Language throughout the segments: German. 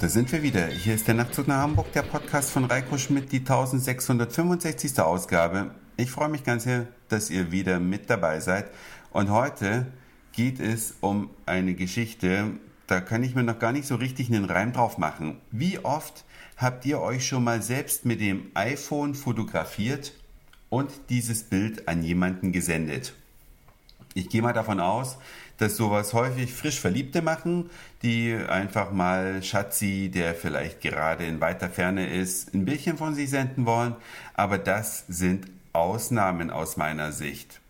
da sind wir wieder. Hier ist der Nachtzug nach Hamburg, der Podcast von Reiko Schmidt, die 1665. Ausgabe. Ich freue mich ganz sehr, dass ihr wieder mit dabei seid. Und heute geht es um eine Geschichte, da kann ich mir noch gar nicht so richtig einen Reim drauf machen. Wie oft habt ihr euch schon mal selbst mit dem iPhone fotografiert und dieses Bild an jemanden gesendet? Ich gehe mal davon aus, dass sowas häufig frisch Verliebte machen, die einfach mal Schatzi, der vielleicht gerade in weiter Ferne ist, ein Bildchen von sich senden wollen. Aber das sind Ausnahmen aus meiner Sicht.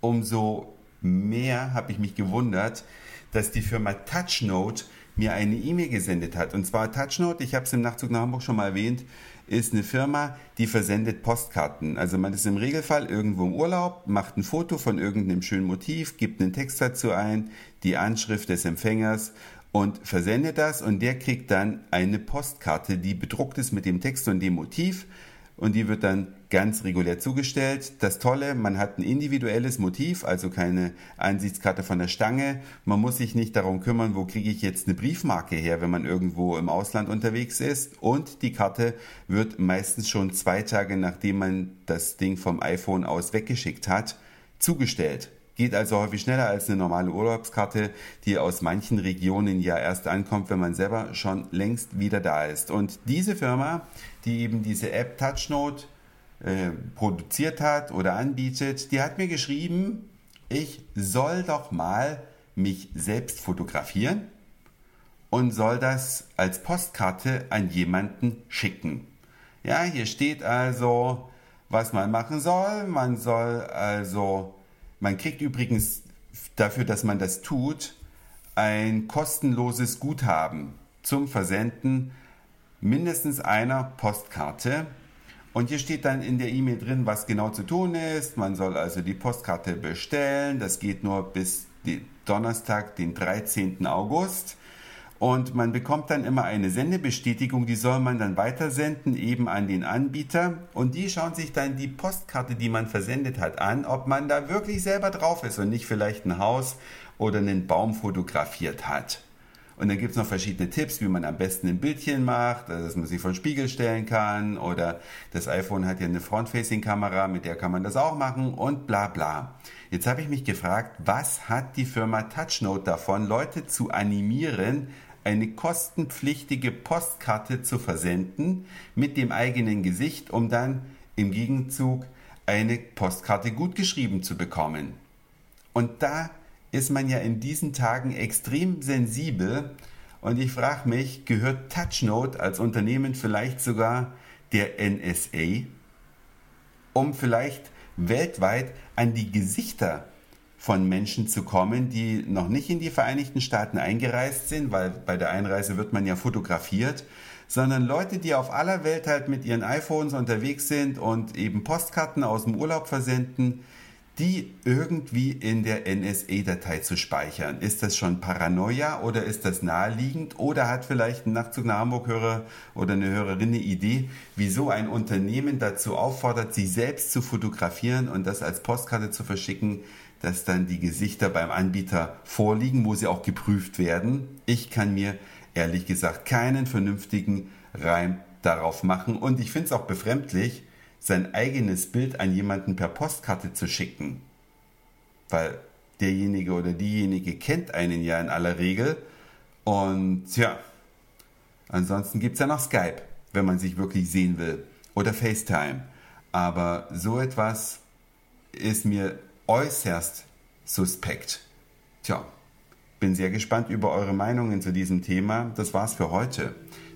Umso mehr habe ich mich gewundert, dass die Firma TouchNote mir eine E-Mail gesendet hat. Und zwar TouchNote, ich habe es im Nachtzug nach Hamburg schon mal erwähnt, ist eine Firma, die versendet Postkarten. Also man ist im Regelfall irgendwo im Urlaub, macht ein Foto von irgendeinem schönen Motiv, gibt einen Text dazu ein, die Anschrift des Empfängers und versendet das und der kriegt dann eine Postkarte, die bedruckt ist mit dem Text und dem Motiv und die wird dann ganz regulär zugestellt. Das Tolle, man hat ein individuelles Motiv, also keine Ansichtskarte von der Stange. Man muss sich nicht darum kümmern, wo kriege ich jetzt eine Briefmarke her, wenn man irgendwo im Ausland unterwegs ist. Und die Karte wird meistens schon zwei Tage, nachdem man das Ding vom iPhone aus weggeschickt hat, zugestellt. Geht also häufig schneller als eine normale Urlaubskarte, die aus manchen Regionen ja erst ankommt, wenn man selber schon längst wieder da ist. Und diese Firma, die eben diese App TouchNote äh, produziert hat oder anbietet, die hat mir geschrieben, ich soll doch mal mich selbst fotografieren und soll das als Postkarte an jemanden schicken. Ja, hier steht also, was man machen soll. Man soll also man kriegt übrigens dafür, dass man das tut, ein kostenloses Guthaben zum Versenden mindestens einer Postkarte. Und hier steht dann in der E-Mail drin, was genau zu tun ist. Man soll also die Postkarte bestellen. Das geht nur bis Donnerstag, den 13. August. Und man bekommt dann immer eine Sendebestätigung, die soll man dann weitersenden eben an den Anbieter. Und die schauen sich dann die Postkarte, die man versendet hat, an, ob man da wirklich selber drauf ist und nicht vielleicht ein Haus oder einen Baum fotografiert hat. Und dann gibt's noch verschiedene Tipps, wie man am besten ein Bildchen macht, also dass man sich vor den Spiegel stellen kann oder das iPhone hat ja eine Front-Facing-Kamera, mit der kann man das auch machen und bla bla. Jetzt habe ich mich gefragt, was hat die Firma TouchNote davon, Leute zu animieren, eine kostenpflichtige Postkarte zu versenden mit dem eigenen Gesicht, um dann im Gegenzug eine Postkarte gut geschrieben zu bekommen. Und da ist man ja in diesen Tagen extrem sensibel und ich frage mich, gehört TouchNote als Unternehmen vielleicht sogar der NSA, um vielleicht weltweit an die Gesichter von Menschen zu kommen, die noch nicht in die Vereinigten Staaten eingereist sind, weil bei der Einreise wird man ja fotografiert, sondern Leute, die auf aller Welt halt mit ihren iPhones unterwegs sind und eben Postkarten aus dem Urlaub versenden, die irgendwie in der NSA-Datei zu speichern. Ist das schon Paranoia oder ist das naheliegend oder hat vielleicht ein Nachtzug nach Hamburg-Hörer oder eine Hörerin eine Idee, wieso ein Unternehmen dazu auffordert, sich selbst zu fotografieren und das als Postkarte zu verschicken, dass dann die Gesichter beim Anbieter vorliegen, wo sie auch geprüft werden. Ich kann mir ehrlich gesagt keinen vernünftigen Reim darauf machen und ich finde es auch befremdlich, sein eigenes Bild an jemanden per Postkarte zu schicken. Weil derjenige oder diejenige kennt einen ja in aller Regel. Und ja, ansonsten gibt es ja noch Skype, wenn man sich wirklich sehen will. Oder FaceTime. Aber so etwas ist mir äußerst suspekt. Tja, bin sehr gespannt über eure Meinungen zu diesem Thema. Das war's für heute.